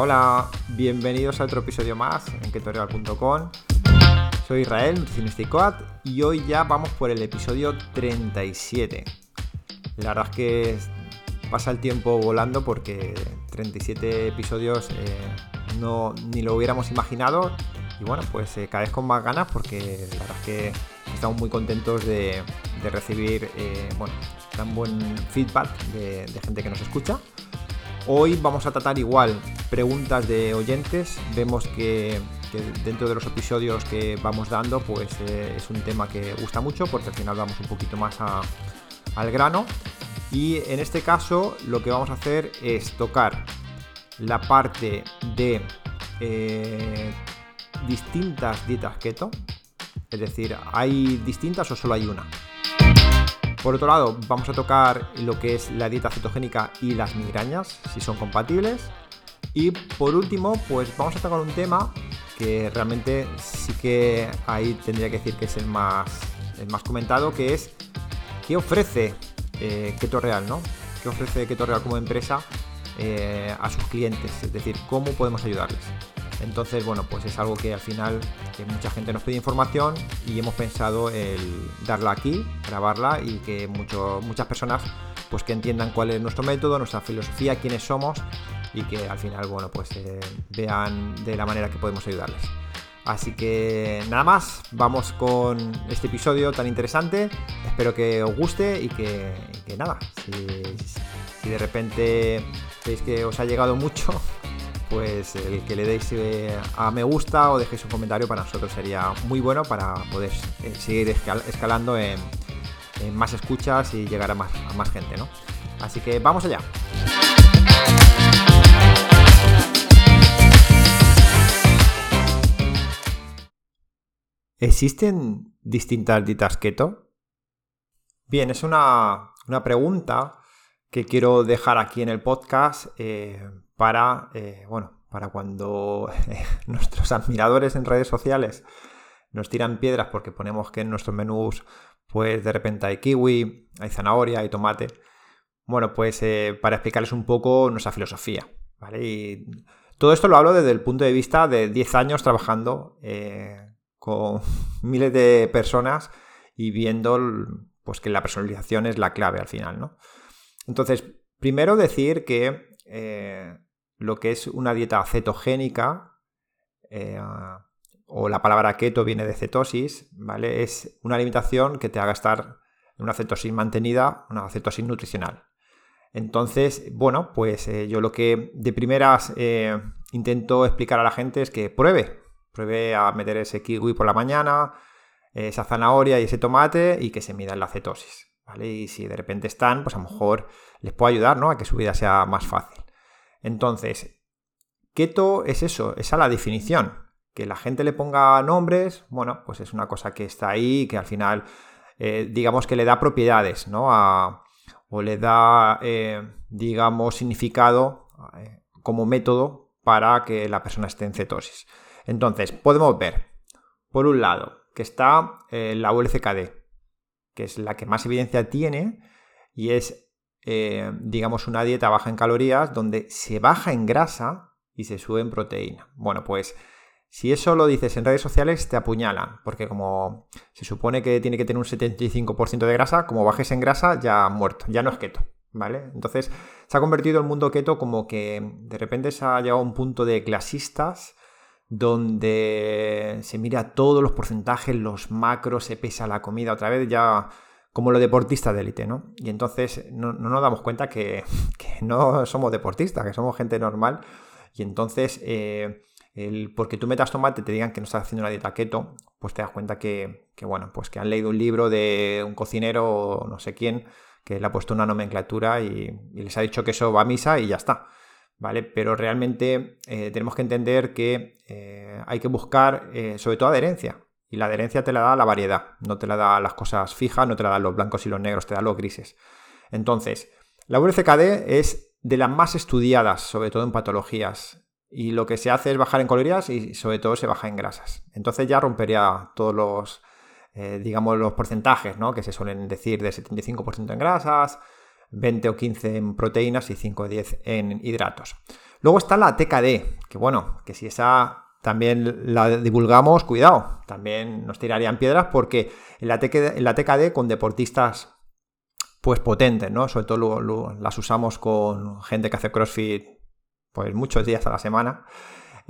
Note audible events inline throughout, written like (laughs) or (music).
Hola, bienvenidos a otro episodio más en ketorial.com. Soy Israel, nutricionista y hoy ya vamos por el episodio 37. La verdad es que pasa el tiempo volando porque 37 episodios eh, no, ni lo hubiéramos imaginado. Y bueno, pues eh, cada vez con más ganas porque la verdad es que estamos muy contentos de, recibir eh, bueno, tan buen feedback de, gente que nos escucha. Hoy vamos a tratar igual preguntas de oyentes. Vemos que, dentro de los episodios que vamos dando, pues es un tema que gusta mucho porque al final vamos un poquito más al grano. Y en este caso lo que vamos a hacer es tocar la parte de eh, distintas dietas keto. Es decir, ¿hay distintas o solo hay una? Por otro lado, vamos a tocar lo que es la dieta cetogénica y las migrañas, si son compatibles. Y por último, pues vamos a tocar un tema que realmente sí que ahí tendría que decir que es el más, el más comentado, que es qué ofrece eh, Keto Real, ¿no? ¿Qué ofrece Keto Real como empresa eh, a sus clientes? Es decir, cómo podemos ayudarles. Entonces, bueno, pues es algo que al final que mucha gente nos pide información y hemos pensado el darla aquí, grabarla y que muchas personas pues que entiendan cuál es nuestro método, nuestra filosofía, quiénes somos y que al final, bueno, pues eh, vean de la manera que podemos ayudarles. Así que nada más, vamos con este episodio tan interesante. Espero que os guste y que, nada, si, de repente veis que os ha llegado mucho, pues el que le deis eh, a me gusta o dejéis un comentario para nosotros sería muy bueno para poder eh, seguir escalando en, más escuchas y llegar a más, a más gente, ¿no? Así que vamos allá. ¿Existen distintas dietas keto? Bien, es una, pregunta que quiero dejar aquí en el podcast eh, para, eh, bueno, para cuando (laughs) nuestros admiradores en redes sociales nos tiran piedras porque ponemos que en nuestros menús pues de repente hay kiwi, hay zanahoria, hay tomate. Bueno, pues eh, para explicarles un poco nuestra filosofía, ¿vale? Todo esto lo hablo desde el punto de vista de 10 años trabajando con (laughs) miles de personas y viendo pues, que la personalización es la clave al final, ¿no? Entonces, primero decir que eh, lo que es una dieta cetogénica, eh, o la palabra keto viene de cetosis, ¿vale? Es una alimentación que te haga estar en una cetosis mantenida, una cetosis nutricional. Entonces, bueno, pues eh, yo lo que de primeras intento explicar a la gente es que pruebe, Pruebe a meter ese kiwi por la mañana, esa zanahoria y ese tomate y que se mida la cetosis. ¿vale? Y si de repente están, pues a lo mejor les puedo ayudar ¿no? a que su vida sea más fácil. Entonces, keto es eso, esa es la definición. Que la gente le ponga nombres, bueno, pues es una cosa que está ahí, que al final, eh, digamos que le da propiedades, ¿no? o le da, eh, digamos, significado eh, como método para que la persona esté en cetosis. Entonces, podemos ver, por un lado, que está la ULCKD, que es la que más evidencia tiene y es, eh, digamos, una dieta baja en calorías donde se baja en grasa y se sube en proteína. Bueno, pues si eso lo dices en redes sociales, te apuñalan, porque como se supone que tiene que tener un 75% de grasa, como bajes en grasa, ya muerto, ya no es keto. ¿Vale? Entonces se ha convertido el mundo keto como que de repente se ha llegado a un punto de clasistas donde se mira todos los porcentajes, los macros, se pesa la comida otra vez, ya como los deportistas de élite, ¿no? Y entonces no, nos damos cuenta (laughs) que, no somos deportistas, que somos gente normal. Y entonces, eh, porque tú metas tomate te digan que no estás haciendo una dieta keto, pues te das cuenta que, bueno, pues que han leído un libro de un cocinero o no sé quién que le ha puesto una nomenclatura y les ha dicho que eso va a misa y ya está. ¿vale? Pero realmente eh, tenemos que entender que eh, hay que buscar sobre todo adherencia. Y la adherencia te la da la variedad, no te la da las cosas fijas, no te la dan los blancos y los negros, te da los grises. Entonces, la VCKD es de las más estudiadas, sobre todo en patologías. Y lo que se hace es bajar en calorías y sobre todo se baja en grasas. Entonces ya rompería todos los, digamos, los porcentajes, ¿no? Que se suelen decir de 75% en grasas, 20 o 15 en proteínas y 5 o 10 en hidratos. Luego está la TKD, que bueno, que si esa también la divulgamos, cuidado, también nos tirarían piedras porque en la, TKD, con deportistas pues potentes, ¿no? Sobre todo las usamos con gente que hace CrossFit pues muchos días a la semana.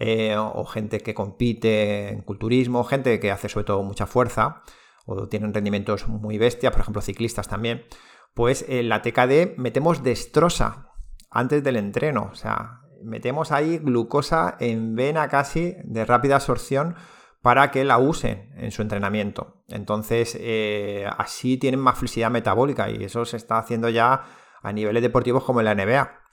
Eh, o gente que compite en culturismo, gente que hace sobre todo mucha fuerza o tienen rendimientos muy bestias, por ejemplo ciclistas también, pues en la TKD metemos destrosa antes del entreno, o sea, metemos ahí glucosa en vena casi de rápida absorción para que la usen en su entrenamiento. Entonces, eh, así tienen más flexibilidad metabólica y eso se está haciendo ya a niveles deportivos como en la NBA.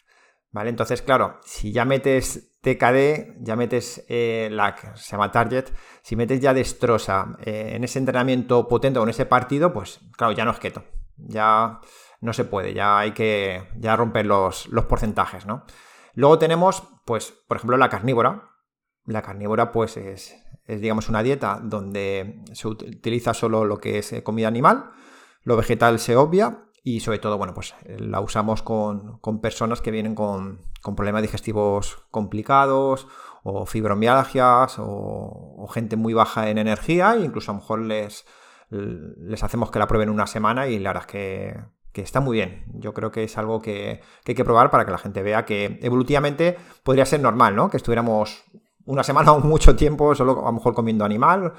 ¿Vale? Entonces, claro, si ya metes TKD, ya metes eh, la se llama Target, si metes ya destroza eh, en ese entrenamiento potente o en ese partido, pues claro, ya no es keto. Ya no se puede, ya hay que ya romper los, los porcentajes, ¿no? Luego tenemos, pues, por ejemplo, la carnívora. La carnívora, pues, es, digamos, una dieta donde se utiliza solo lo que es eh, comida animal, lo vegetal se obvia y sobre todo, bueno, pues la usamos con, personas que vienen con, problemas digestivos complicados o fibromialgias o, gente muy baja en energía e incluso a lo mejor les, les hacemos que la prueben una semana y la verdad es que que está muy bien. Yo creo que es algo que, hay que probar para que la gente vea que evolutivamente podría ser normal, ¿no? Que estuviéramos una semana (laughs) o mucho tiempo solo a lo mejor comiendo animal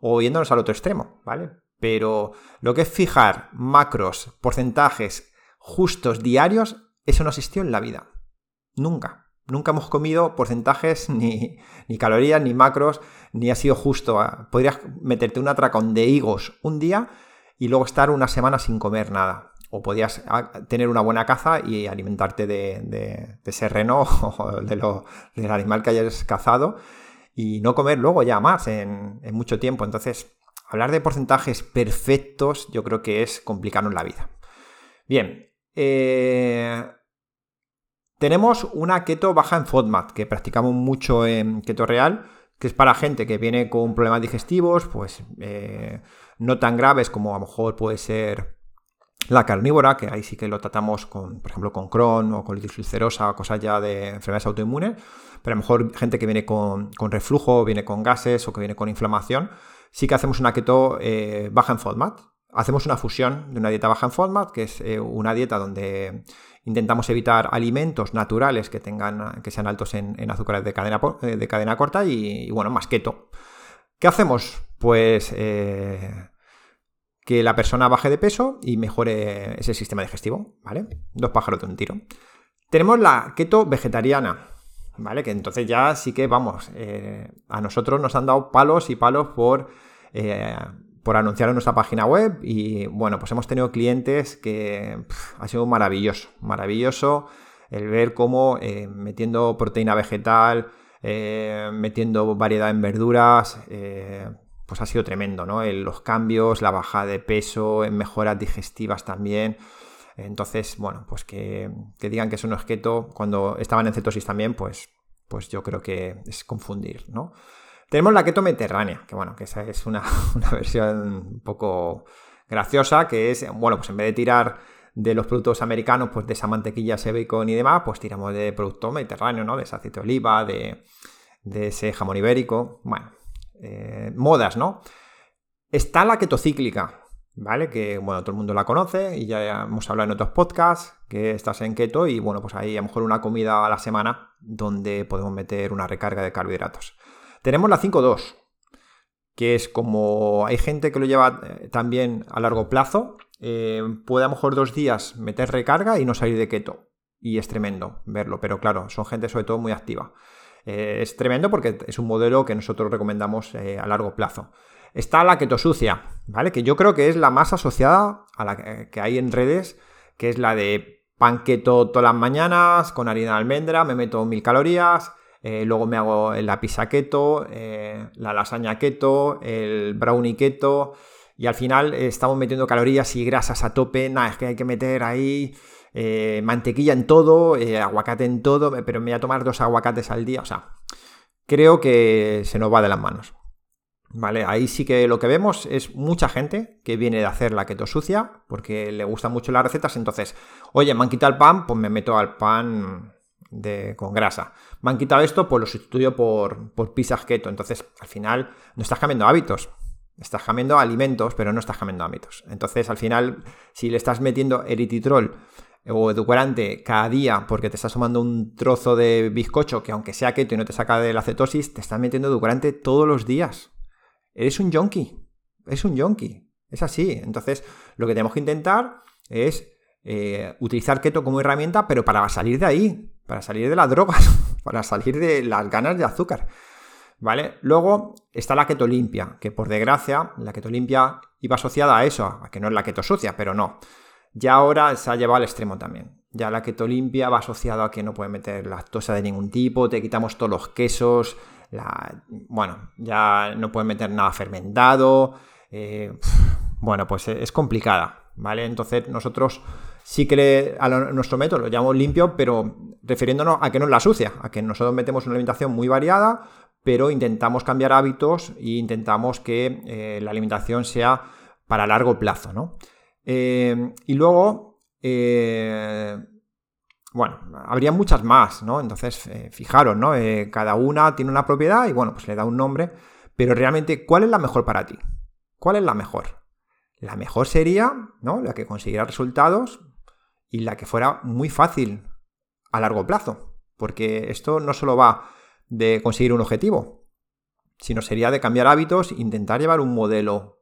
o yéndonos al otro extremo, ¿vale? Pero lo que es fijar macros, porcentajes justos diarios, eso no existió en la vida. Nunca. Nunca hemos comido porcentajes, (laughs) ni, ni calorías, ni macros, ni ha sido justo. Podrías meterte un atracón de higos un día y luego estar una semana sin comer nada o podías ah, tener una buena caza y alimentarte de, ese reno (laughs) o de lo, del animal que hayas cazado y no comer luego ya más en, mucho tiempo. Entonces, hablar de porcentajes perfectos yo creo que es complicarnos la vida. Bien, eh, tenemos una keto baja en FODMAP que practicamos mucho en keto real, que es para gente que viene con problemas digestivos, pues eh, no tan graves como a lo mejor puede ser la carnívora, que ahí sí que lo tratamos con, por ejemplo, con Crohn o colitis ulcerosa o cosas ya de enfermedades autoinmunes, pero a lo mejor gente que viene con, reflujo, viene con gases o que viene con inflamación, sí que hacemos una keto eh, baja en FODMAP. Hacemos una fusión de una dieta baja en FODMAP, que es eh, una dieta donde intentamos evitar alimentos naturales que tengan que sean altos en, azúcares de cadena, eh, de cadena corta y, bueno, más keto. ¿Qué hacemos? Pues que la persona baje de peso y mejore ese sistema digestivo, ¿vale? Dos pájaros de un tiro. Tenemos la keto vegetariana, ¿vale? Que entonces ya sí que, vamos, eh, a nosotros nos han dado palos y palos por, eh, por anunciar en nuestra página web y, bueno, pues hemos tenido clientes que ha sido maravilloso, maravilloso el ver cómo eh, metiendo proteína vegetal, metiendo variedad en verduras, pues ha sido tremendo, ¿no? los cambios, la bajada de peso, en mejoras digestivas también. Entonces, bueno, pues que, digan que es un keto cuando estaban en cetosis también, pues, pues yo creo que es confundir, ¿no? Tenemos la keto mediterránea, que bueno, que esa es (laughs) una, versión un poco graciosa, que es, bueno, pues en vez de tirar de los productos americanos, pues de esa mantequilla, ese bacon y demás, pues tiramos de producto mediterráneo, ¿no? De ese aceite de oliva, de, de ese jamón ibérico. Bueno, eh, modas, ¿no? Está la ketocíclica, ¿vale? Que, bueno, todo el mundo la conoce y ya hemos hablado en otros podcasts que estás en keto y, bueno, pues ahí a lo mejor una comida a la semana donde podemos meter una recarga de carbohidratos. Tenemos la 5.2, que es como hay gente que lo lleva eh, también a largo plazo, eh, puede a lo mejor dos días meter recarga y no salir de keto. Y es tremendo verlo, pero claro, son gente sobre todo muy activa. Eh, es tremendo porque es un modelo que nosotros recomendamos eh, a largo plazo. Está la keto sucia, ¿vale? Que yo creo que es la más asociada a la que hay en redes, que es la de pan keto todas las mañanas con harina de almendra, me meto mil calorías, eh, luego me hago la pizza keto, la lasaña keto, el brownie keto, y al final estamos metiendo calorías y grasas a tope, nada, es que hay que meter ahí eh, mantequilla en todo, eh, aguacate en todo, pero me voy a tomar dos aguacates al día. O sea, creo que se nos va de las manos. ¿Vale? Ahí sí que lo que vemos es mucha gente que viene de hacer la keto sucia porque le gustan mucho las recetas. Entonces, oye, me han quitado el pan, pues me meto al pan con grasa. Me han quitado esto, pues lo sustituyo por, por pizzas keto. Entonces, al final, no estás cambiando hábitos. Estás cambiando alimentos, pero no estás cambiando hábitos. Entonces, al final, si le estás metiendo erititrol o edulcorante cada día porque te estás tomando un trozo de bizcocho que aunque sea keto y no te saca de la cetosis, te estás metiendo edulcorante todos los días. Eres un yonki. Es un yonki. Es así. Entonces, lo que tenemos que intentar es eh, utilizar keto como herramienta, pero para salir de ahí, para salir de las drogas, (laughs) para salir de las ganas de azúcar. ¿Vale? Luego está la keto limpia, que por desgracia, la keto limpia iba asociada a eso, que no es la keto sucia, pero no. Ya ahora se ha llevado al extremo también. Ya la keto limpia va asociado a que no puedes meter lactosa de ningún tipo, te quitamos todos los quesos, bueno, ya no puedes meter nada fermentado. Eh, bueno, pues es complicada, ¿vale? Entonces nosotros sí que a nuestro método lo llamamos limpio, pero refiriéndonos a que no es la sucia, a que nosotros metemos una alimentación muy variada, pero intentamos cambiar hábitos e intentamos que eh, la alimentación sea para largo plazo, ¿no? Eh, y luego, eh, bueno, habría muchas más, ¿no? Entonces, fijaros, ¿no? cada una tiene una propiedad y, bueno, pues le da un nombre, pero realmente, ¿cuál es la mejor para ti? ¿Cuál es la mejor? La mejor sería, ¿no? La que consiguiera resultados y la que fuera muy fácil a largo plazo, porque esto no solo va de conseguir un objetivo, sino sería de cambiar hábitos, intentar llevar un modelo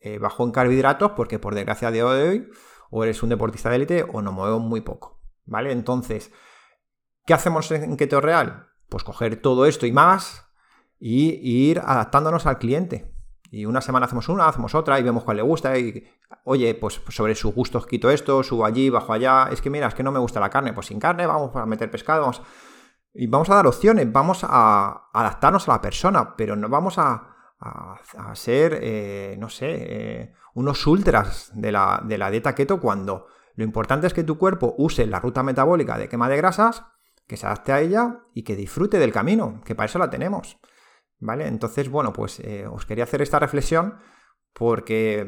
eh, bajo en carbohidratos, porque por desgracia de hoy o eres un deportista de élite o no muevo muy poco, ¿vale? Entonces, ¿qué hacemos en Keto Real? Pues coger todo esto y más y ir adaptándonos al cliente. Y una semana hacemos una, hacemos otra y vemos cuál le gusta. Y, oye, pues sobre sus gustos quito esto, subo allí, bajo allá. Es que mira, es que no me gusta la carne. Pues sin carne, vamos a meter pescado. Y vamos a dar opciones, vamos a adaptarnos a la persona, pero no vamos a, a, ser, eh, no sé, eh, unos ultras de la, de la dieta keto cuando lo importante es que tu cuerpo use la ruta metabólica de quema de grasas, que se adapte a ella y que disfrute del camino, que para eso la tenemos. ¿Vale? Entonces, bueno, pues eh, os quería hacer esta reflexión porque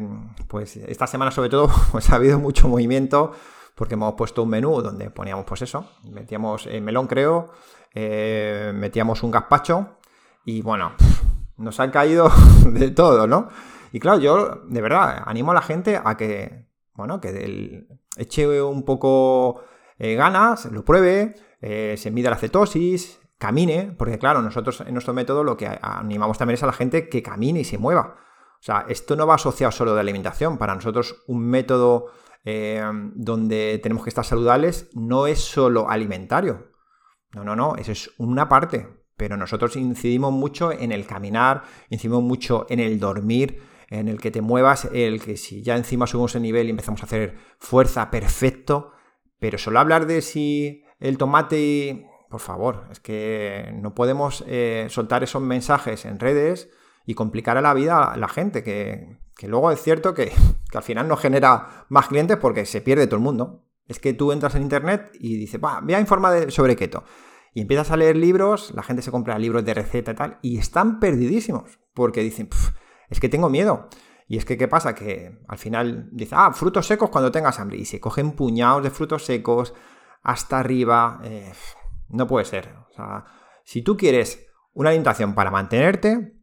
pues esta semana sobre todo (laughs) pues ha habido mucho movimiento porque hemos puesto un menú donde poníamos pues eso, metíamos el melón creo, metíamos un gazpacho y bueno, nos han caído (laughs) de todo, ¿no? Y claro, yo de verdad animo a la gente a que, bueno, que eche un poco eh, ganas, lo pruebe, se mida la cetosis, camine, porque claro, nosotros en nuestro método lo que animamos también es a la gente que camine y se mueva. O sea, esto no va asociado solo de alimentación. Para nosotros un método eh, donde tenemos que estar saludables no es solo alimentario. No, no, no, eso es una parte. Pero nosotros incidimos mucho en el caminar, incidimos mucho en el dormir, en el que te muevas, el que si ya encima subimos el nivel y empezamos a hacer fuerza, perfecto. Pero solo hablar de si el tomate por favor, es que no podemos eh, soltar esos mensajes en redes y complicar a la vida a la gente, que, luego es cierto que, al final no genera más clientes porque se pierde todo el mundo. Es que tú entras en internet y dices, voy a informar sobre keto. Y empiezas a leer libros, la gente se compra libros de receta y tal, y están perdidísimos, porque dicen, es que tengo miedo. Y es que, ¿qué pasa? Que al final dice, ah, frutos secos cuando tengas hambre. Y se cogen puñados de frutos secos hasta arriba. Eh, no puede ser. O sea, si tú quieres una alimentación para mantenerte,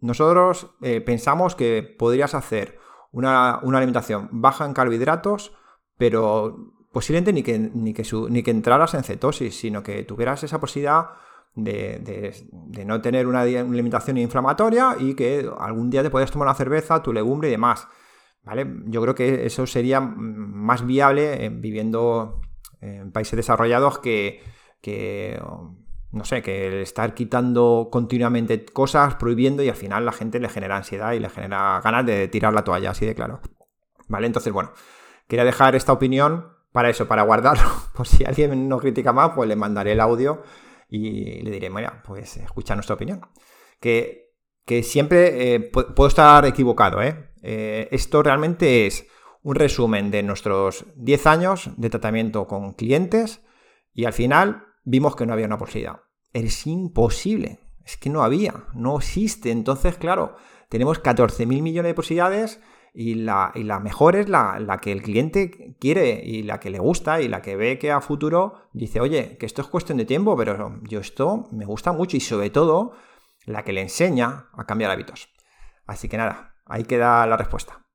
nosotros eh, pensamos que podrías hacer una, alimentación baja en carbohidratos, pero posiblemente ni que, ni, que ni que entraras en cetosis, sino que tuvieras esa posibilidad de, no tener una, alimentación inflamatoria y que algún día te puedas tomar una cerveza, tu legumbre y demás. ¿Vale? Yo creo que eso sería más viable eh, viviendo en países desarrollados que, que, no sé, que estar quitando continuamente cosas, prohibiendo y al final la gente le genera ansiedad y le genera ganas de tirar la toalla, así de claro. ¿Vale? Entonces, bueno, quería dejar esta opinión para eso, para guardarlo. (laughs) Por si alguien no critica más, pues le mandaré el audio y le diré, mira, pues escucha nuestra opinión. Que, que siempre eh, puedo estar equivocado, ¿eh? ¿eh? Esto realmente es un resumen de nuestros 10 años de tratamiento con clientes y al final vimos que no había una posibilidad. Es imposible. Es que no había, no existe. Entonces, claro, tenemos 14.000 millones de posibilidades y la, y la mejor es la, la, que el cliente quiere y la que le gusta y la que ve que a futuro dice, oye, que esto es cuestión de tiempo, pero yo esto me gusta mucho y sobre todo la que le enseña a cambiar hábitos. Así que nada, ahí queda la respuesta.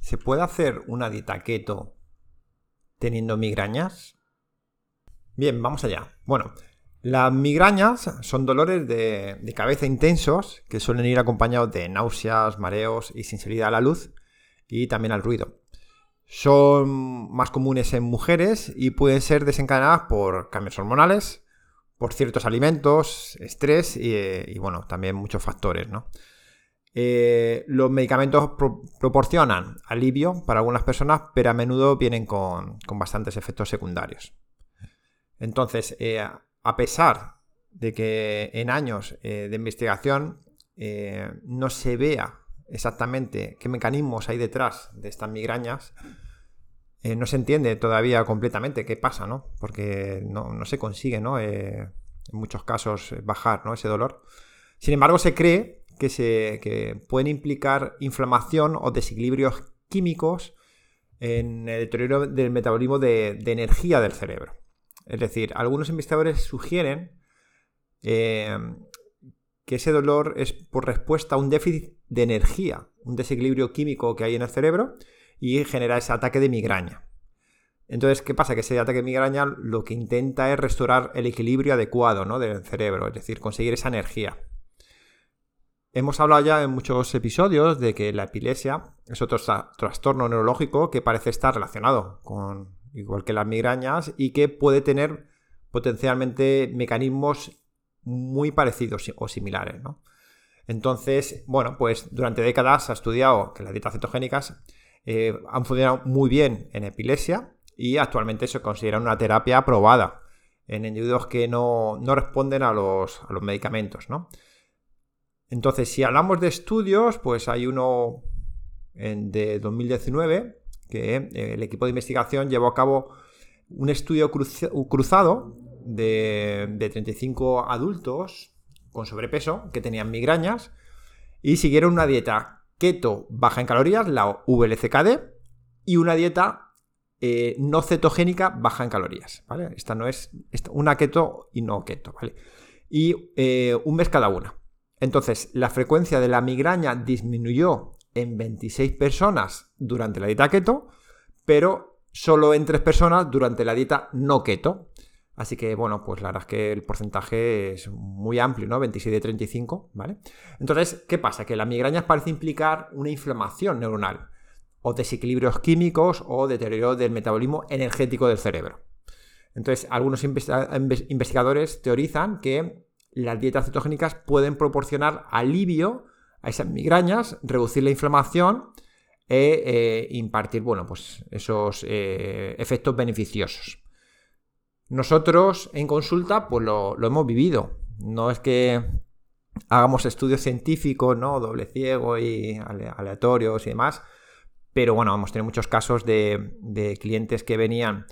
¿Se puede hacer una dieta keto teniendo migrañas? Bien, vamos allá. Bueno, las migrañas son dolores de, cabeza intensos que suelen ir acompañados de náuseas, mareos y sensibilidad a la luz y también al ruido. Son más comunes en mujeres y pueden ser desencadenadas por cambios hormonales, por ciertos alimentos, estrés y, bueno, también muchos factores, eh, los medicamentos proporcionan alivio para algunas personas, pero a menudo vienen con, bastantes efectos secundarios. Entonces, eh, a pesar de que en años eh, de investigación eh, no se vea exactamente qué mecanismos hay detrás de estas migrañas, eh, no se entiende todavía completamente qué pasa, ¿no? Porque no, se consigue, ¿no? en muchos casos bajar ese dolor. Sin embargo, se cree que, se, pueden implicar inflamación o desequilibrios químicos en el deterioro del metabolismo de energía del cerebro. Es decir, algunos investigadores sugieren eh, que ese dolor es por respuesta a un déficit de energía, un desequilibrio químico que hay en el cerebro y genera ese ataque de migraña. Entonces, ¿qué pasa? Que ese ataque de migraña lo que intenta es restaurar el equilibrio adecuado ¿no? del cerebro, es decir, conseguir esa energía. Hemos hablado ya en muchos episodios de que la epilepsia es otro trastorno neurológico que parece estar relacionado con igual que las migrañas, y que puede tener potencialmente mecanismos muy parecidos o similares. Entonces, bueno, pues durante décadas se ha estudiado que las dietas cetogénicas eh, han funcionado muy bien en epilepsia y actualmente se considera una terapia aprobada en individuos que no, responden a los, a los medicamentos. Entonces, si hablamos de estudios, pues hay uno de 2019 que eh, el equipo de investigación llevó a cabo un estudio cruzado de, 35 adultos con sobrepeso que tenían migrañas y siguieron una dieta keto baja en calorías, la VLCKD, y una dieta eh, no cetogénica baja en calorías. ¿vale? Esta no es una keto y no keto. ¿vale? Y eh, un mes cada una. Entonces, la frecuencia de la migraña disminuyó en 26 personas durante la dieta keto, pero solo en 3 personas durante la dieta no keto. Así que, bueno, pues la verdad es que el porcentaje es muy amplio, ¿no? 26 de 35, ¿vale? Entonces, ¿qué pasa? Que la migraña parece implicar una inflamación neuronal, o desequilibrios químicos, o deterioro del metabolismo energético del cerebro. Entonces, algunos investigadores teorizan que las dietas cetogénicas pueden proporcionar alivio a esas migrañas, reducir la inflamación e eh, impartir, bueno, pues esos eh, efectos beneficiosos. Nosotros en consulta, pues lo, hemos vivido. No es que hagamos estudios científicos, ¿no? Doble ciego y aleatorios y demás. Pero bueno, hemos tenido muchos casos de, clientes que venían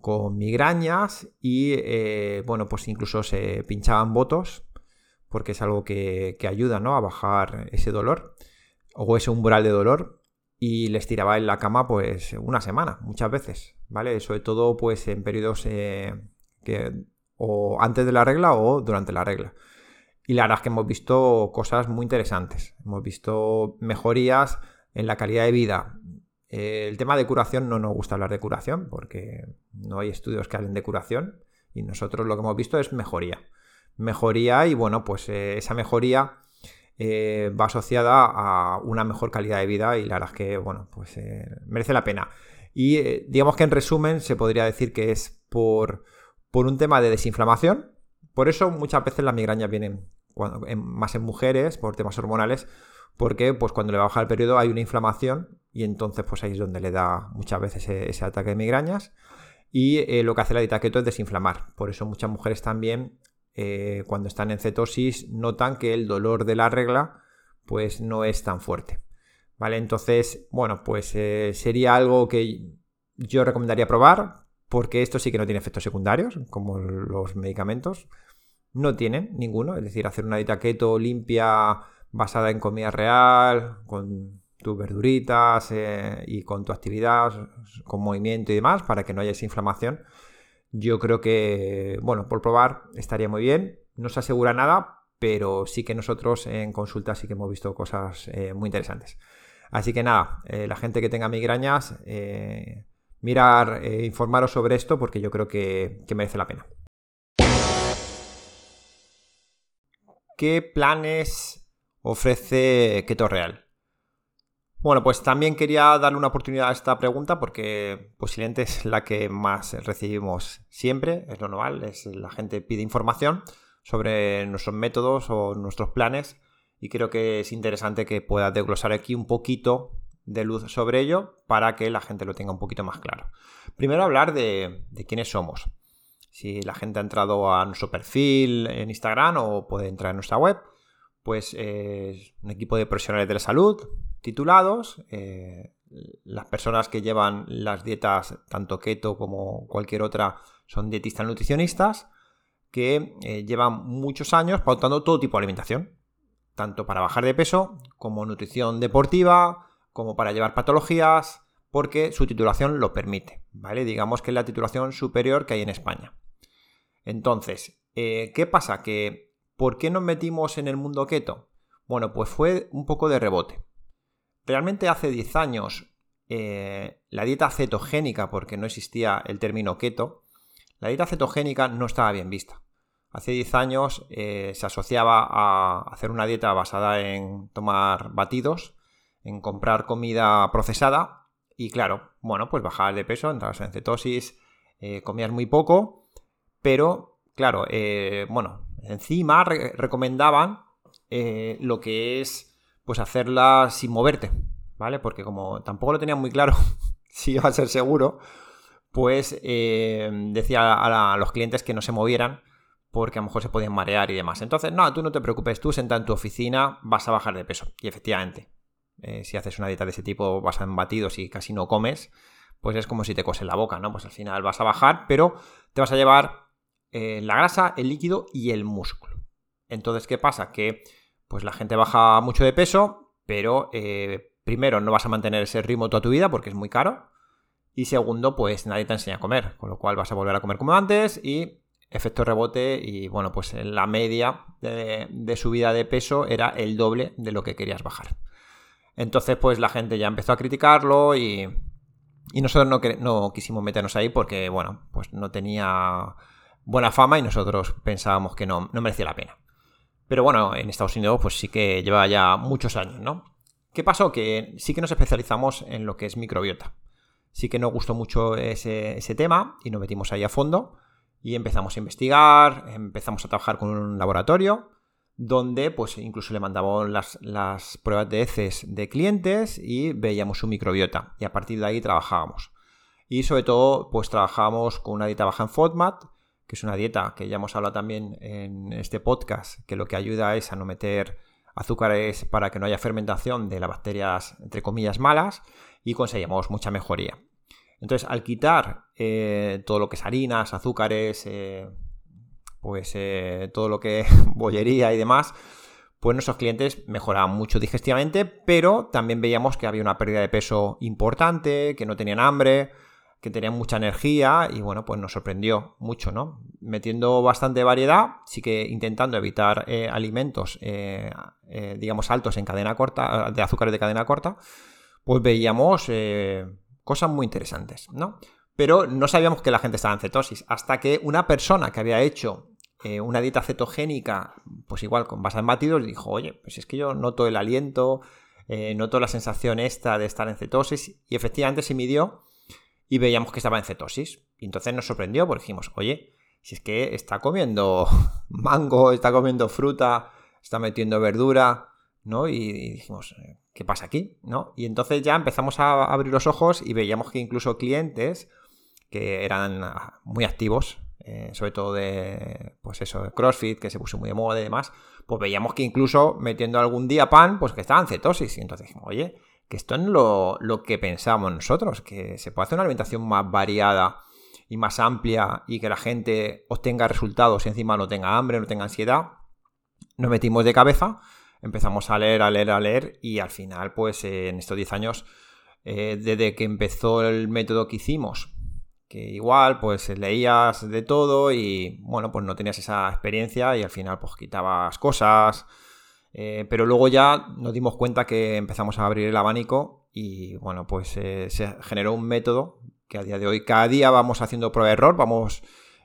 con migrañas y, eh, bueno, pues incluso se pinchaban votos porque es algo que, ayuda ¿no? a bajar ese dolor o ese umbral de dolor y les tiraba en la cama pues una semana muchas veces, ¿vale? Sobre todo pues en periodos eh, que o antes de la regla o durante la regla. Y la verdad es que hemos visto cosas muy interesantes. Hemos visto mejorías en la calidad de vida. el tema de curación no nos gusta hablar de curación porque no hay estudios que hablen de curación y nosotros lo que hemos visto es mejoría mejoría y bueno, pues eh, esa mejoría eh, va asociada a una mejor calidad de vida y la verdad es que, bueno, pues eh, merece la pena. Y digamos que en resumen se podría decir que es por, por un tema de desinflamación. Por eso muchas veces las migrañas vienen más en mujeres, por temas hormonales, porque pues cuando le baja el periodo hay una inflamación y entonces pues ahí es donde le da muchas veces ese, ataque de migrañas. Y lo que hace la dieta keto es desinflamar. Por eso muchas mujeres también eh, cuando están en cetosis notan que el dolor de la regla pues no es tan fuerte. ¿Vale? Entonces, bueno, pues eh, sería algo que yo recomendaría probar porque esto sí que no tiene efectos secundarios, como los medicamentos. No tienen ninguno, es decir, hacer una dieta keto limpia basada en comida real, con tus verduritas eh, y con tu actividad, con movimiento y demás, para que no haya esa inflamación. Yo creo que, bueno, por probar estaría muy bien. No se asegura nada, pero sí que nosotros en consulta sí que hemos visto cosas eh, muy interesantes. Así que nada, eh, la gente que tenga migrañas, mirar, informaros sobre esto porque yo creo que, que merece la pena. ¿Qué planes ofrece Keto Real? Bueno, pues también quería darle una oportunidad a esta pregunta porque posiblemente es la que más recibimos siempre, es lo normal, es la gente pide información sobre nuestros métodos o nuestros planes y creo que es interesante que pueda desglosar aquí un poquito de luz sobre ello para que la gente lo tenga un poquito más claro. Primero hablar de, quiénes somos. Si la gente ha entrado a nuestro perfil en Instagram o puede entrar en nuestra web, pues es un equipo de profesionales de la salud, titulados. Eh, las personas que llevan las dietas, tanto keto como cualquier otra, son dietistas nutricionistas que eh, llevan muchos años pautando todo tipo de alimentación, tanto para bajar de peso como nutrición deportiva, como para llevar patologías, porque su titulación lo permite, ¿vale? Digamos que es la titulación superior que hay en España. Entonces, eh, ¿qué pasa? Que, ¿por qué nos metimos en el mundo keto? Bueno, pues fue un poco de rebote. Realmente hace 10 años eh, la dieta cetogénica, porque no existía el término keto, la dieta cetogénica no estaba bien vista. Hace 10 años eh, se asociaba a hacer una dieta basada en tomar batidos, en comprar comida procesada y claro, bueno, pues bajar de peso, entrar en cetosis, eh, comías muy poco, pero claro, bueno, encima recomendaban lo que es pues hacerla sin moverte, ¿vale? Porque como tampoco lo tenía muy claro (laughs) si iba a ser seguro, pues eh, decía a, los clientes que no se movieran porque a lo mejor se podían marear y demás. Entonces, no, tú no te preocupes, tú senta en tu oficina, vas a bajar de peso. Y efectivamente, eh, si haces una dieta de ese tipo, vas a batidos y casi no comes, pues es como si te coses la boca, ¿no? Pues al final vas a bajar, pero te vas a llevar eh, la grasa, el líquido y el músculo. Entonces, ¿qué pasa? Que pues la gente baja mucho de peso, pero eh, primero no vas a mantener ese ritmo toda tu vida porque es muy caro. Y segundo, pues nadie te enseña a comer, con lo cual vas a volver a comer como antes y efecto rebote y bueno, pues la media de, subida de peso era el doble de lo que querías bajar. Entonces, pues la gente ya empezó a criticarlo y, nosotros no, no, quisimos meternos ahí porque, bueno, pues no tenía buena fama y nosotros pensábamos que no, no merecía la pena. Pero bueno, en Estados Unidos pues sí que lleva ya muchos años, ¿no? ¿Qué pasó? Que sí que nos especializamos en lo que es microbiota. Sí que nos gustó mucho ese, tema y nos metimos ahí a fondo y empezamos a investigar, empezamos a trabajar con un laboratorio donde pues incluso le mandamos las, las pruebas de heces de clientes y veíamos su microbiota y a partir de ahí trabajábamos. Y sobre todo pues trabajábamos con una dieta baja en FODMAP que es una dieta que ya hemos hablado también en este podcast, que lo que ayuda es a no meter azúcares para que no haya fermentación de las bacterias, entre comillas, malas, y conseguimos mucha mejoría. Entonces, al quitar eh, todo lo que es harinas, azúcares, eh, pues eh, todo lo que es (laughs) bollería y demás, pues nuestros clientes mejoraban mucho digestivamente, pero también veíamos que había una pérdida de peso importante, que no tenían hambre, que tenían mucha energía y bueno, pues nos sorprendió mucho, ¿no? Metiendo bastante variedad, sí que intentando evitar eh, alimentos, eh, eh, digamos, altos en cadena corta, de azúcares de cadena corta, pues veíamos cosas muy interesantes, ¿no? Pero no sabíamos que la gente estaba en cetosis, hasta que una persona que había hecho una dieta cetogénica, pues igual con base en batidos, dijo, oye, pues es que yo noto el aliento, noto la sensación esta de estar en cetosis, y efectivamente se midió y veíamos que estaba en cetosis. Y entonces nos sorprendió porque dijimos, oye, si es que está comiendo (laughs) mango, está comiendo fruta, está metiendo verdura, ¿no? Y, dijimos, ¿qué pasa aquí? ¿No? Y entonces ya empezamos a abrir los ojos y veíamos que incluso clientes que eran muy activos, eh, sobre todo de, pues eso, CrossFit, que se puso muy de moda y demás, pues veíamos que incluso metiendo algún día pan, pues que estaban cetosis. Y entonces dijimos, oye, que esto es lo, que pensamos nosotros, que se puede hacer una alimentación más variada y más amplia y que la gente obtenga resultados y encima no tenga hambre, no tenga ansiedad. Nos metimos de cabeza. empezamos a leer, a leer, a leer y al final, pues en estos 10 años, eh, desde que empezó el método que hicimos, que igual, pues leías de todo y bueno, pues no tenías esa experiencia y al final, pues quitabas cosas. Eh, pero luego ya nos dimos cuenta que empezamos a abrir el abanico y bueno, pues eh, se generó un método que a día de hoy cada día vamos haciendo prueba de error, vamos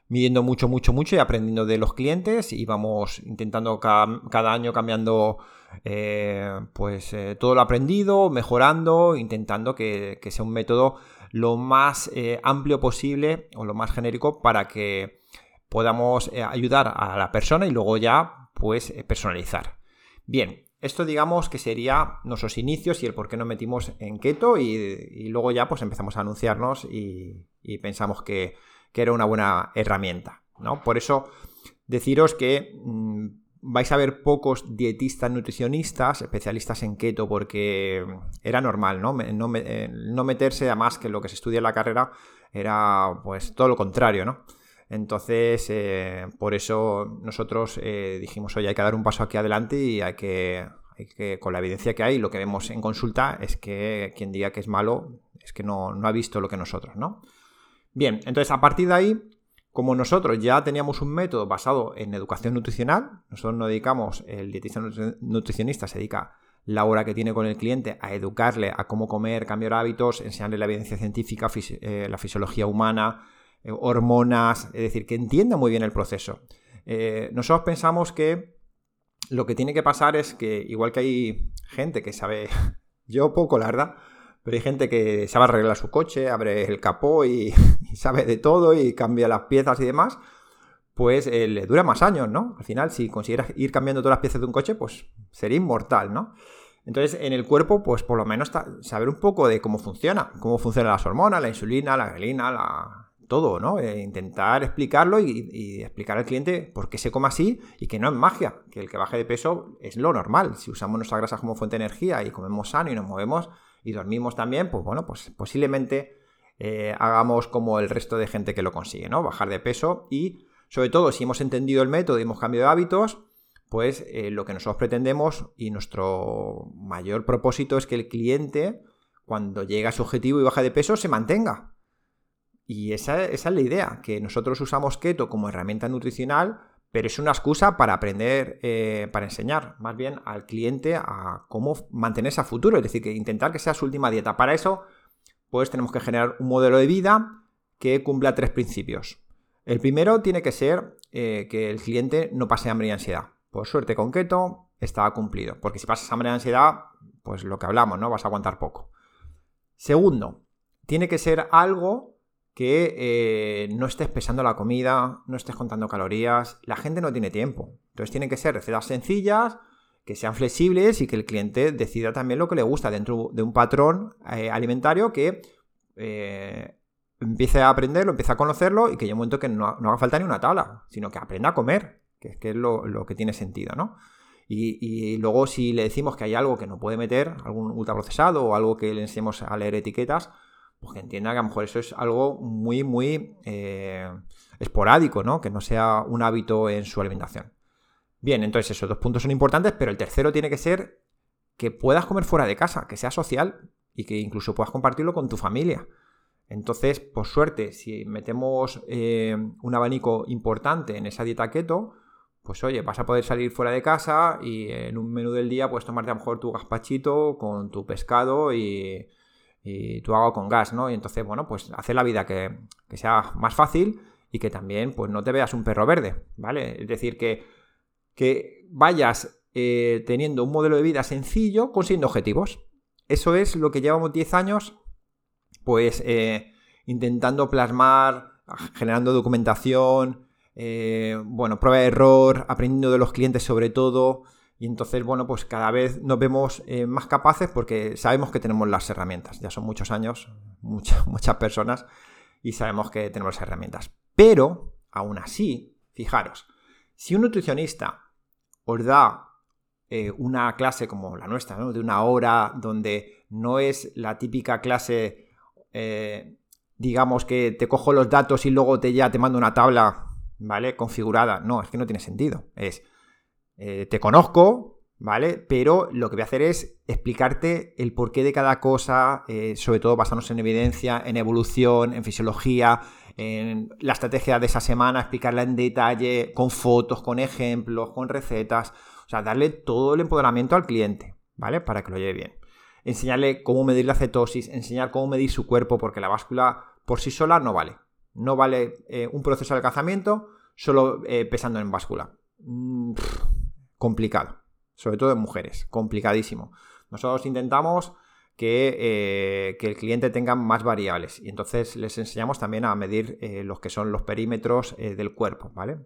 midiendo mucho, mucho, mucho y aprendiendo de los clientes y vamos intentando cada, año cambiando eh, pues todo lo aprendido, mejorando, intentando que, sea un método lo más amplio posible o lo más genérico para que podamos ayudar a la persona y luego ya pues personalizar. Bien, esto digamos que sería nuestros inicios y el por qué nos metimos en keto y, luego ya pues empezamos a anunciarnos y pensamos que que era una buena herramienta, ¿no? Por eso deciros que mm, vais a ver pocos dietistas nutricionistas, especialistas en keto, porque era normal, ¿no? No, eh, no meterse a más que lo que se estudia en la carrera era pues todo lo contrario, ¿no? Entonces, eh, por eso nosotros eh, dijimos, oye, hay que dar un paso aquí adelante y hay que, hay que, con la evidencia que hay, lo que vemos en consulta es que quien diga que es malo es que no, no ha visto lo que nosotros, ¿no? Bien, entonces a partir de ahí, como nosotros ya teníamos un método basado en educación nutricional, nosotros nos dedicamos, el dietista nutricionista se dedica la hora que tiene con el cliente a educarle a cómo comer, cambiar hábitos, enseñarle la evidencia científica, eh, la fisiología humana, eh, hormonas, es decir, que entienda muy bien el proceso. Eh, nosotros pensamos que lo que tiene que pasar es que, igual que hay gente que sabe, (laughs) yo poco, la verdad, pero hay gente que sabe arreglar su coche, abre el capó (laughs) y, sabe de todo y cambia las piezas y demás, pues eh, le dura más años, ¿no? Al final, si consiguieras ir cambiando todas las piezas de un coche, pues sería inmortal, ¿no? Entonces, en el cuerpo, pues por lo menos saber un poco de cómo funciona, cómo funcionan las hormonas, la insulina, la grelina, la... todo, ¿no? E intentar explicarlo y, y, explicar al cliente por qué se come así y que no es magia, que el que baje de peso es lo normal. Si usamos nuestra grasa como fuente de energía y comemos sano y nos movemos, y dormimos también, pues bueno, pues posiblemente eh, hagamos como el resto de gente que lo consigue, ¿no? Bajar de peso y sobre todo si hemos entendido el método y hemos cambiado de hábitos, pues eh, lo que nosotros pretendemos y nuestro mayor propósito es que el cliente, cuando llega a su objetivo y baja de peso, se mantenga. Y esa, es la idea, que nosotros usamos keto como herramienta nutricional pero es una excusa para aprender, eh, para enseñar más bien al cliente a cómo mantenerse a futuro, es decir, que intentar que sea su última dieta. Para eso, pues tenemos que generar un modelo de vida que cumpla tres principios. El primero tiene que ser eh, que el cliente no pase hambre y ansiedad. Por suerte con keto está cumplido, porque si pasas hambre y ansiedad, pues lo que hablamos, ¿no? Vas a aguantar poco. Segundo, tiene que ser algo que eh, no estés pesando la comida, no estés contando calorías. La gente no tiene tiempo. Entonces tienen que ser recetas sencillas, que sean flexibles y que el cliente decida también lo que le gusta dentro de un patrón eh, alimentario que eh, empiece a aprenderlo, empiece a conocerlo y que llegue un momento que no, haga falta ni una tabla, sino que aprenda a comer, que, es lo, que tiene sentido, ¿no? Y, y, luego si le decimos que hay algo que no puede meter, algún ultraprocesado o algo que le enseñemos a leer etiquetas, pues que entienda que a lo mejor eso es algo muy, muy eh, esporádico, ¿no? Que no sea un hábito en su alimentación. Bien, entonces esos dos puntos son importantes, pero el tercero tiene que ser que puedas comer fuera de casa, que sea social y que incluso puedas compartirlo con tu familia. Entonces, por suerte, si metemos eh, un abanico importante en esa dieta keto, pues oye, vas a poder salir fuera de casa y en un menú del día puedes tomarte a lo mejor tu gazpachito con tu pescado y, y tú hago con gas, ¿no? Y entonces, bueno, pues hacer la vida que, sea más fácil y que también, pues no te veas un perro verde, ¿vale? Es decir, que, que vayas eh, teniendo un modelo de vida sencillo consiguiendo objetivos. Eso es lo que llevamos 10 años, pues eh, intentando plasmar, generando documentación, eh, bueno, prueba de error, aprendiendo de los clientes sobre todo, y entonces, bueno, pues cada vez nos vemos eh, más capaces porque sabemos que tenemos las herramientas. Ya son muchos años, muchas, (laughs) muchas personas, y sabemos que tenemos las herramientas. Pero, aún así, fijaros, si un nutricionista os da eh, una clase como la nuestra, ¿no? de una hora, donde no es la típica clase, eh, digamos que te cojo los datos y luego te ya te mando una tabla, ¿vale? Configurada. No, es que no tiene sentido. Es eh, te conozco, ¿vale? Pero lo que voy a hacer es explicarte el porqué de cada cosa, eh, sobre todo basándonos en evidencia, en evolución, en fisiología, en la estrategia de esa semana, explicarla en detalle, con fotos, con ejemplos, con recetas, o sea, darle todo el empoderamiento al cliente, ¿vale? Para que lo lleve bien. Enseñarle cómo medir la cetosis, enseñar cómo medir su cuerpo, porque la báscula por sí sola no vale. No vale eh, un proceso de alcanzamiento solo eh, pesando en báscula. Mm, complicado sobre todo en mujeres, complicadísimo. Nosotros intentamos que, eh, el cliente tenga más variables y entonces les enseñamos también a medir eh, los que son los perímetros eh, del cuerpo, ¿vale?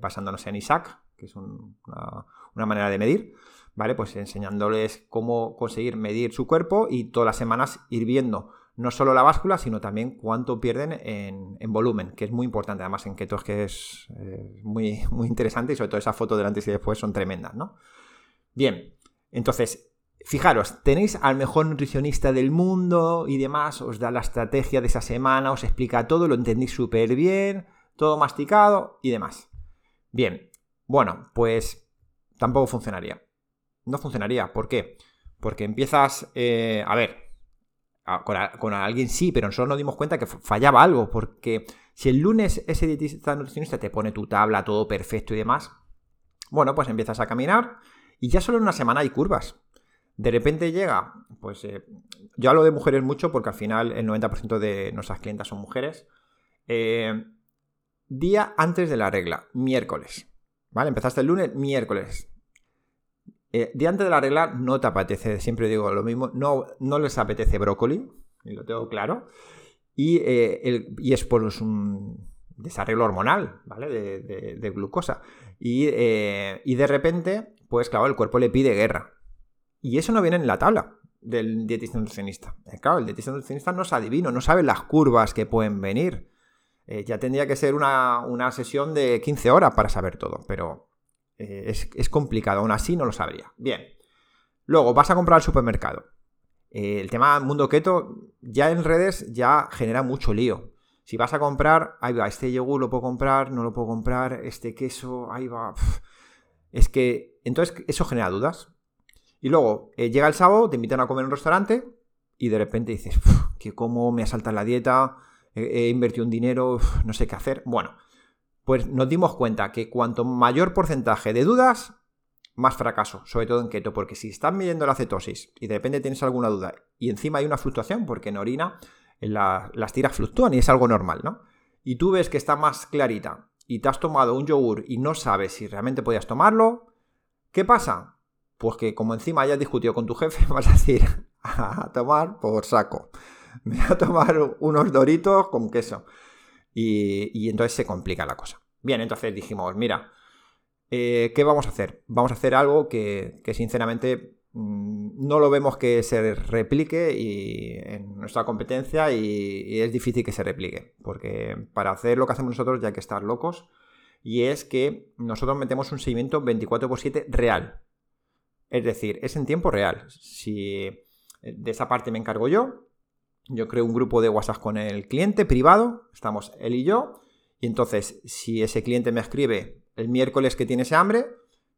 basándonos en ISAC, que es una, manera de medir, ¿vale? Pues enseñándoles cómo conseguir medir su cuerpo y todas las semanas ir viendo no solo la báscula, sino también cuánto pierden en, volumen, que es muy importante. Además, en keto es que es muy, (laughs) muy interesante y sobre todo esa foto del antes y después son tremendas, ¿no? Bien, entonces, fijaros, tenéis al mejor nutricionista del mundo y demás, os da la estrategia de esa semana, os explica todo, lo entendéis súper bien, todo masticado y demás. Bien, bueno, pues tampoco funcionaría. No funcionaría, ¿por qué? Porque empiezas, eh, a ver, con, alguien sí, pero nosotros nos dimos cuenta que fallaba algo, porque si el lunes ese nutricionista te pone tu tabla, todo perfecto y demás, bueno, pues empiezas a caminar y ya solo en una semana hay curvas. De repente llega, pues eh, yo hablo de mujeres mucho porque al final el 90% de nuestras clientas son mujeres. Eh, día antes de la regla, miércoles. ¿Vale? Empezaste el lunes, miércoles. Eh, día antes de la regla no te apetece, siempre digo lo mismo, no, no les apetece brócoli, y lo tengo claro. Y, y es por un desarreglo hormonal, ¿vale? De, glucosa. Y, y de repente pues claro, el cuerpo le pide guerra. Y eso no viene en la tabla del dietista nutricionista. Eh, claro, el dietista nutricionista no es adivino, no sabe las curvas que pueden venir. Eh, ya tendría que ser una, sesión de 15 horas para saber todo, pero eh, es, es, complicado, aún así no lo sabría. Bien. Luego, vas a comprar al supermercado. el tema mundo keto ya en redes ya genera mucho lío. Si vas a comprar, ahí va, este yogur lo puedo comprar, no lo puedo comprar, este queso, ahí va. Es que entonces eso genera dudas. Y luego eh, llega el sábado, te invitan a comer en un restaurante y de repente dices, que cómo me asaltan la dieta, he, invertido un dinero, no sé qué hacer. Bueno, pues nos dimos cuenta que cuanto mayor porcentaje de dudas, más fracaso, sobre todo en keto, porque si estás midiendo la cetosis y de repente tienes alguna duda y encima hay una fluctuación, porque en orina las tiras fluctúan y es algo normal, ¿no? Y tú ves que está más clarita y te has tomado un yogur y no sabes si realmente podías tomarlo, ¿qué pasa? Pues que como encima hayas discutido con tu jefe, (laughs) vas a decir a tomar por saco. Me voy a tomar unos doritos con queso. Y, entonces se complica la cosa. Bien, entonces dijimos, mira, eh, ¿qué vamos a hacer? Vamos a hacer algo que, sinceramente mm, no lo vemos que se replique y en nuestra competencia y, es difícil que se replique, porque para hacer lo que hacemos nosotros ya hay que estar locos y es que nosotros metemos un seguimiento 24x7 real. Es decir, es en tiempo real. Si eh, de esa parte me encargo yo, yo creo un grupo de WhatsApp con el cliente privado, estamos él y yo, y entonces si ese cliente me escribe el miércoles que tiene ese hambre,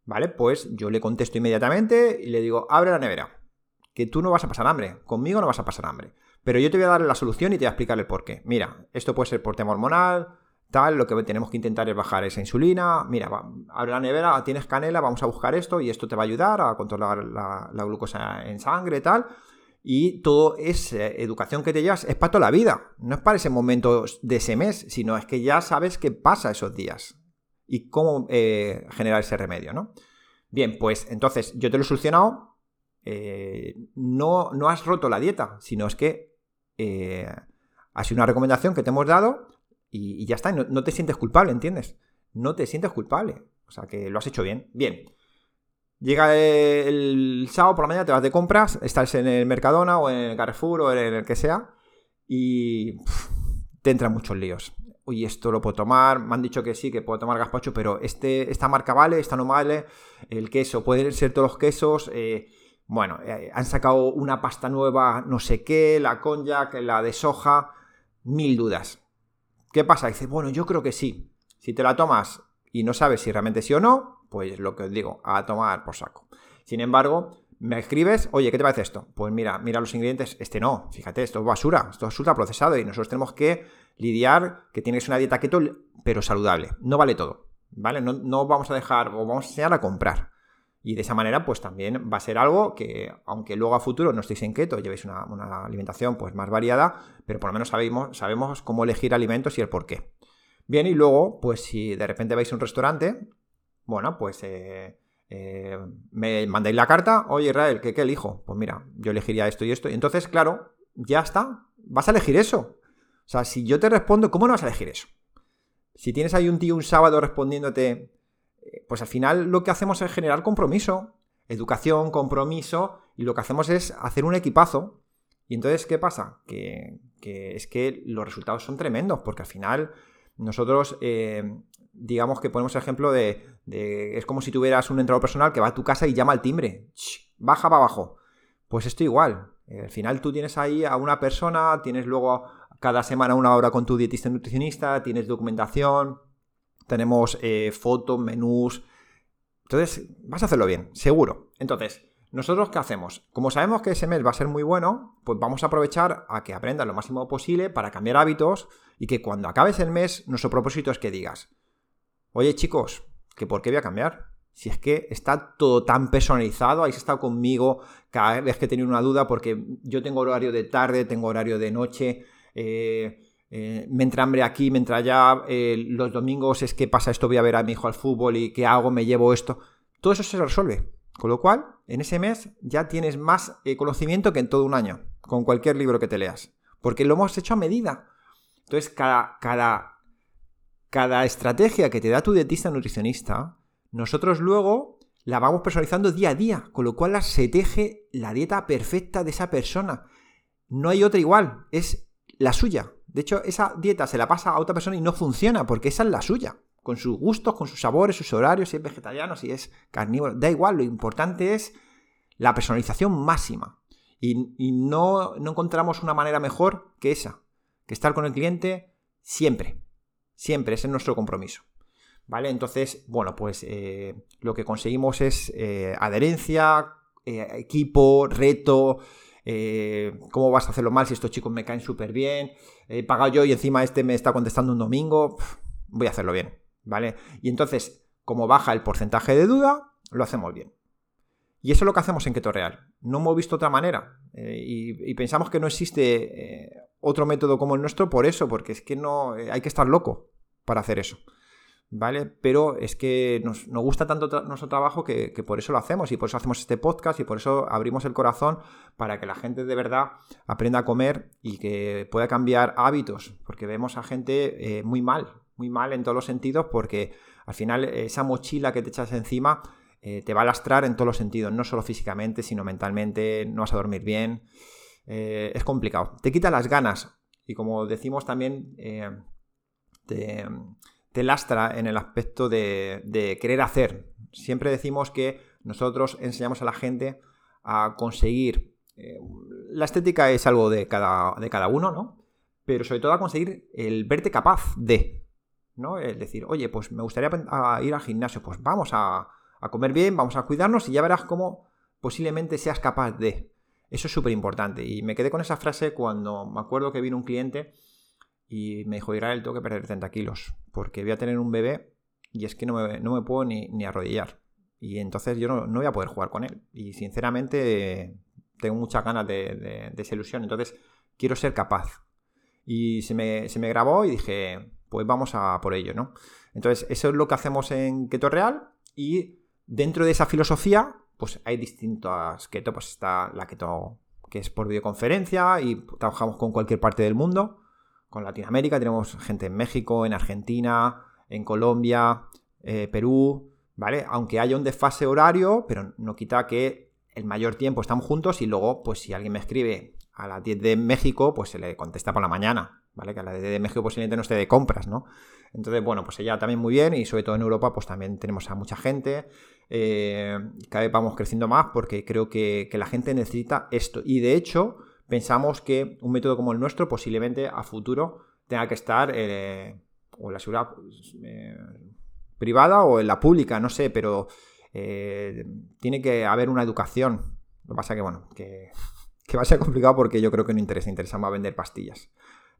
¿vale? Pues yo le contesto inmediatamente y le digo, abre la nevera, que tú no vas a pasar hambre, conmigo no vas a pasar hambre, pero yo te voy a dar la solución y te voy a explicar el por qué. Mira, esto puede ser por tema hormonal, tal, lo que tenemos que intentar es bajar esa insulina, mira, abre la nevera, tienes canela, vamos a buscar esto y esto te va a ayudar a controlar la, glucosa en sangre, tal. Y todo esa educación que te llevas es para toda la vida, no es para ese momento de ese mes, sino es que ya sabes qué pasa esos días y cómo eh, generar ese remedio, ¿no? Bien, pues entonces yo te lo he solucionado, eh, no, no has roto la dieta, sino es que eh, ha sido una recomendación que te hemos dado y, ya está, no, te sientes culpable, ¿entiendes? No te sientes culpable. O sea, que lo has hecho bien. Bien. Llega el sábado por la mañana, te vas de compras, estás en el Mercadona o en el Carrefour o en el que sea y te entran muchos líos. Oye, esto lo puedo tomar, me han dicho que sí, que puedo tomar gazpacho, pero este, esta marca vale, esta no vale, el queso, pueden ser todos los quesos, eh, bueno, eh, han sacado una pasta nueva, no sé qué, la cognac, la de soja, mil dudas. ¿Qué pasa? Dice, bueno, yo creo que sí. Si te la tomas y no sabes si realmente sí o no, pues lo que os digo, a tomar por saco. Sin embargo, me escribes, oye, ¿qué te parece esto? Pues mira, mira los ingredientes, este no, fíjate, esto es basura, esto es ultra procesado y nosotros tenemos que lidiar que tienes una dieta keto, pero saludable. No vale todo, ¿vale? No, no vamos a dejar, o vamos a enseñar a comprar. Y de esa manera, pues también va a ser algo que, aunque luego a futuro no estéis en keto, llevéis una, alimentación pues más variada, pero por lo menos sabemos, sabemos cómo elegir alimentos y el por qué. Bien, y luego, pues si de repente vais a un restaurante, bueno, pues eh, eh, me mandáis la carta, oye Israel, ¿qué, ¿qué elijo? Pues mira, yo elegiría esto y esto. Y entonces, claro, ya está, vas a elegir eso. O sea, si yo te respondo, ¿cómo no vas a elegir eso? Si tienes ahí un tío un sábado respondiéndote eh, pues al final lo que hacemos es generar compromiso, educación, compromiso, y lo que hacemos es hacer un equipazo. Y entonces, ¿qué pasa? Que, es que los resultados son tremendos, porque al final nosotros, eh, digamos que ponemos el ejemplo de, es como si tuvieras un entrenador personal que va a tu casa y llama al timbre, baja para abajo. Pues esto igual. Al final tú tienes ahí a una persona, tienes luego cada semana una hora con tu dietista nutricionista, tienes documentación, tenemos eh, fotos, menús. Entonces, vas a hacerlo bien, seguro. Entonces, ¿nosotros qué hacemos? Como sabemos que ese mes va a ser muy bueno, pues vamos a aprovechar a que aprendas lo máximo posible para cambiar hábitos y que cuando acabes el mes, nuestro propósito es que digas, oye chicos, ¿que por qué voy a cambiar? Si es que está todo tan personalizado, habéis estado conmigo cada vez que he tenido una duda, porque yo tengo horario de tarde, tengo horario de noche, eh, eh, me entra hambre aquí, me entra allá, eh, los domingos es que pasa esto, voy a ver a mi hijo al fútbol y qué hago, me llevo esto. Todo eso se resuelve. Con lo cual, en ese mes ya tienes más conocimiento que en todo un año, con cualquier libro que te leas. Porque lo hemos hecho a medida. Entonces, cada, cada, cada estrategia que te da tu dietista nutricionista, nosotros luego la vamos personalizando día a día, con lo cual se teje la dieta perfecta de esa persona. No hay otra igual, es la suya. De hecho, esa dieta se la pasa a otra persona y no funciona, porque esa es la suya. Con sus gustos, con sus sabores, sus horarios, si es vegetariano, si es carnívoro. Da igual, lo importante es la personalización máxima. Y, no, encontramos una manera mejor que esa. Que estar con el cliente siempre. Siempre, ese es nuestro compromiso. ¿Vale? Entonces, bueno, pues eh, lo que conseguimos es eh, adherencia, eh, equipo, reto, ¿cómo vas a hacerlo mal si estos chicos me caen súper bien? He pagado yo y encima este me está contestando un domingo, voy a hacerlo bien, ¿vale? Y entonces, como baja el porcentaje de duda, lo hacemos bien. Y eso es lo que hacemos en Keto Real. No hemos visto otra manera. Y, pensamos que no existe otro método como el nuestro por eso, porque es que no hay que estar loco para hacer eso. ¿vale? Pero es que nos, gusta tanto nuestro trabajo que, por eso lo hacemos y por eso hacemos este podcast y por eso abrimos el corazón para que la gente de verdad aprenda a comer y que pueda cambiar hábitos, porque vemos a gente eh, muy mal, muy mal en todos los sentidos, porque al final esa mochila que te echas encima eh, te va a lastrar en todos los sentidos, no solo físicamente, sino mentalmente, no vas a dormir bien, eh, es complicado, te quita las ganas y como decimos también, te te lastra en el aspecto de, querer hacer. Siempre decimos que nosotros enseñamos a la gente a conseguir. Eh, la estética es algo de cada, de cada uno, ¿no? Pero sobre todo a conseguir el verte capaz de. ¿no? Es decir, oye, pues me gustaría ir al gimnasio, pues vamos a, a comer bien, vamos a cuidarnos y ya verás cómo posiblemente seas capaz de. Eso es súper importante. Y me quedé con esa frase cuando me acuerdo que vino un cliente y me dijo, Israel, tengo que perder 30 kilos, porque voy a tener un bebé y es que no me, puedo ni, arrodillar. Y entonces yo no, voy a poder jugar con él. Y sinceramente tengo muchas ganas de, esa ilusión. Entonces quiero ser capaz. Y se me, grabó y dije, pues vamos a por ello, ¿no? Entonces eso es lo que hacemos en Keto Real y dentro de esa filosofía, pues hay distintas keto, pues está la keto que es por videoconferencia y trabajamos con cualquier parte del mundo. Con Latinoamérica, tenemos gente en México, en Argentina, en Colombia, eh, Perú, ¿vale? Aunque haya un desfase horario, pero no quita que el mayor tiempo estamos juntos y luego, pues si alguien me escribe a las 10 de México, pues se le contesta por la mañana, ¿vale? Que a las 10 de México posiblemente no esté de compras, ¿no? Entonces, bueno, pues ella también muy bien y sobre todo en Europa, pues también tenemos a mucha gente. Eh, cada vez vamos creciendo más porque creo que, que la gente necesita esto. Y de hecho, pensamos que un método como el nuestro posiblemente a futuro tenga que estar eh, o en la seguridad eh, privada o en la pública, no sé, pero tiene que haber una educación. Lo que pasa que, bueno, (laughs) que, va a ser complicado porque yo creo que no interesa, interesa más vender pastillas.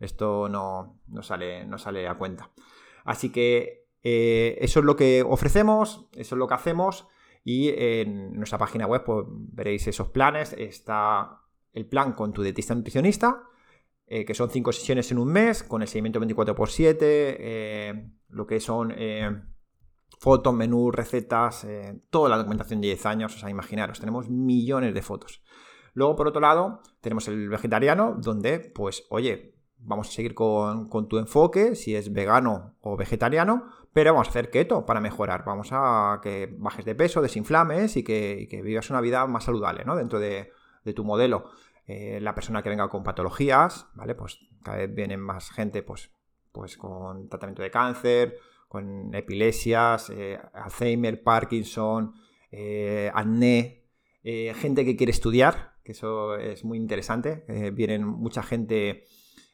Esto no, sale, no sale a cuenta. Así que eh, eso es lo que ofrecemos, eso es lo que hacemos. Y en nuestra página web pues, veréis esos planes. Está el plan con tu dietista nutricionista, eh, que son cinco sesiones en un mes, con el seguimiento 24x7, eh, lo que son fotos, menús, recetas, toda la documentación de 10 años, o sea, imaginaros, tenemos millones de fotos. Luego, por otro lado, tenemos el vegetariano, donde, pues, oye, vamos a seguir con, tu enfoque, si es vegano o vegetariano, pero vamos a hacer keto para mejorar. Vamos a que bajes de peso, desinflames y que, vivas una vida más saludable, ¿no? Dentro de, de tu modelo. Eh, la persona que venga con patologías, ¿vale? Pues cada vez vienen más gente pues, pues con tratamiento de cáncer, con epilepsias, eh, Alzheimer, Parkinson, eh, acné, gente que quiere estudiar, que eso es muy interesante. vienen mucha gente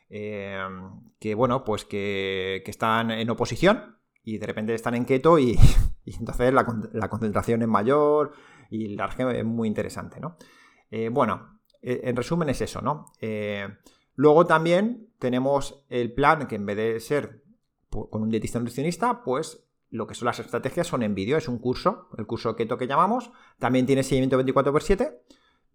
que, bueno, pues que, están en oposición y de repente están en keto (laughs) y, entonces la, concentración es mayor y la es muy interesante, ¿no? bueno, eh, en resumen es eso, ¿no? Eh, luego también tenemos el plan que en vez de ser con un dietista nutricionista, pues lo que son las estrategias son en vídeo, es un curso, el curso Keto que llamamos, también tiene seguimiento 24x7,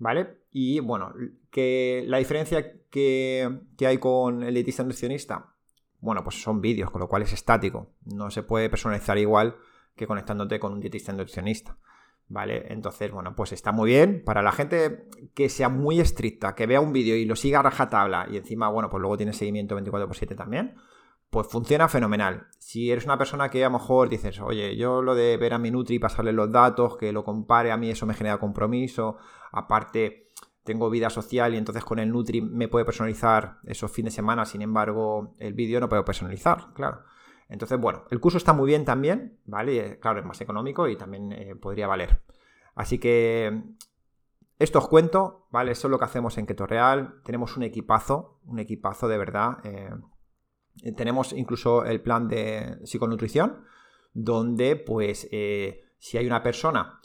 ¿vale? Y bueno, que la diferencia que, que hay con el dietista nutricionista, bueno, pues son vídeos, con lo cual es estático, no se puede personalizar igual que conectándote con un dietista nutricionista. ¿Vale? Entonces, bueno, pues está muy bien. Para la gente que sea muy estricta, que vea un vídeo y lo siga a rajatabla y encima, bueno, pues luego tiene seguimiento 24x7 también, pues funciona fenomenal. Si eres una persona que a lo mejor dices, oye, yo lo de ver a mi Nutri pasarle los datos, que lo compare, a mí eso me genera compromiso, aparte tengo vida social y entonces con el Nutri me puede personalizar esos fines de semana, sin embargo, el vídeo no puedo personalizar, claro. Entonces, bueno, el curso está muy bien también, ¿vale? Claro, es más económico y también eh, podría valer. Así que esto os cuento, ¿vale? Eso es lo que hacemos en Keto Real. Tenemos un equipazo, un equipazo de verdad. Eh, tenemos incluso el plan de psiconutrición, donde pues eh, si hay una persona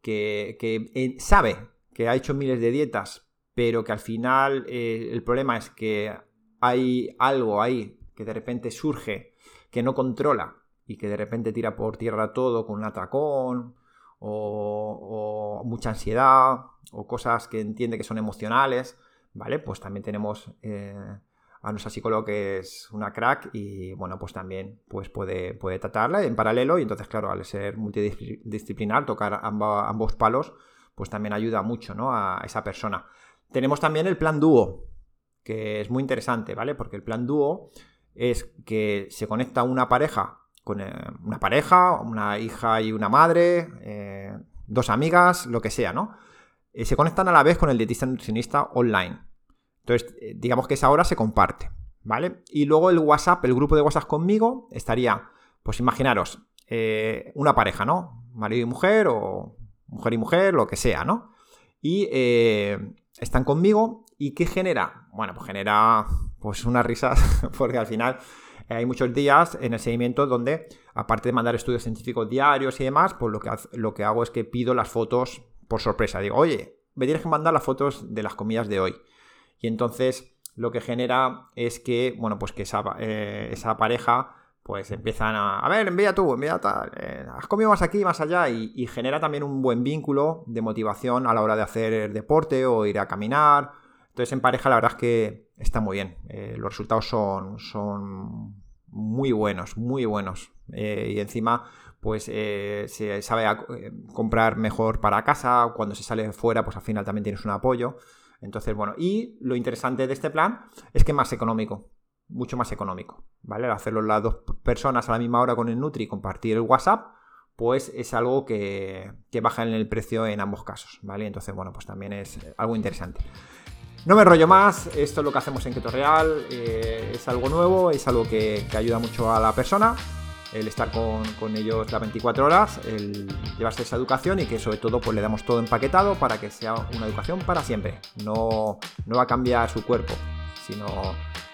que, que sabe que ha hecho miles de dietas, pero que al final el problema es que hay algo ahí que de repente surge que no controla y que de repente tira por tierra todo con un atracón o, mucha ansiedad o cosas que entiende que son emocionales, ¿vale? Pues también tenemos eh, a nuestra psicóloga que es una crack y bueno, pues también pues puede, puede tratarla en paralelo y entonces claro, al ser multidisciplinar, tocar ambos palos, pues también ayuda mucho ¿no? a esa persona. Tenemos también el plan dúo, que es muy interesante, ¿vale? Porque el plan dúo es que se conecta una pareja con eh, una pareja, una hija y una madre, eh, dos amigas, lo que sea, ¿no? Eh, se conectan a la vez con el dietista nutricionista online. Entonces, digamos que esa hora se comparte, ¿vale? Y luego el WhatsApp, el grupo de WhatsApp conmigo, estaría, pues imaginaros, una pareja, ¿no? Marido y mujer o mujer y mujer, lo que sea, ¿no? Y están conmigo y ¿qué genera? Bueno, pues genera pues unas risas, (laughs) porque al final hay muchos días en el seguimiento donde, aparte de mandar estudios científicos diarios y demás, pues lo que, lo que hago es que pido las fotos por sorpresa. Digo, oye, me tienes que mandar las fotos de las comidas de hoy. Y entonces lo que genera es que, bueno, pues que esa, eh, esa pareja pues empiezan a, a ver, envía tú, envía tal, eh, has comido más aquí, más allá, y, genera también un buen vínculo de motivación a la hora de hacer deporte o ir a caminar. Entonces en pareja la verdad es que está muy bien. Eh, los resultados son, son muy buenos, muy buenos. Y encima, pues se sabe comprar mejor para casa. Cuando se sale fuera, pues al final también tienes un apoyo. Entonces, bueno, y lo interesante de este plan es que es más económico, mucho más económico, ¿vale? hacerlo las dos personas a la misma hora con el Nutri y compartir el WhatsApp, pues es algo que, que baja en el precio en ambos casos, ¿vale? Entonces, bueno, pues también es algo interesante. No me rollo más, esto es lo que hacemos en Keto Real, eh, es algo nuevo, es algo que, ayuda mucho a la persona, el estar con, ellos las 24 horas, el llevarse esa educación y que sobre todo pues le damos todo empaquetado para que sea una educación para siempre. No, no va a cambiar su cuerpo, sino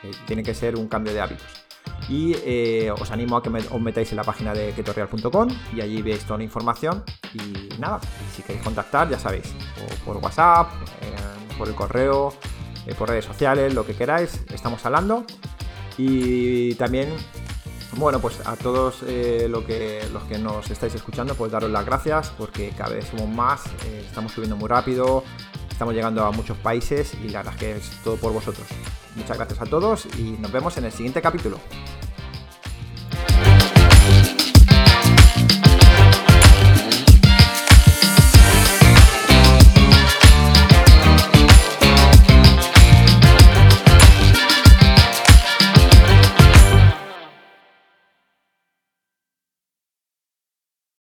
que tiene que ser un cambio de hábitos. Y eh, os animo a que os metáis en la página de ketorreal.com y allí veis toda la información. Y nada, si queréis contactar, ya sabéis, por WhatsApp, eh, por el correo, eh, por redes sociales, lo que queráis, estamos hablando. Y también, bueno, pues a todos lo que, los que nos estáis escuchando, pues daros las gracias porque cada vez somos más, estamos subiendo muy rápido, estamos llegando a muchos países y la verdad es que es todo por vosotros. Muchas gracias a todos y nos vemos en el siguiente capítulo.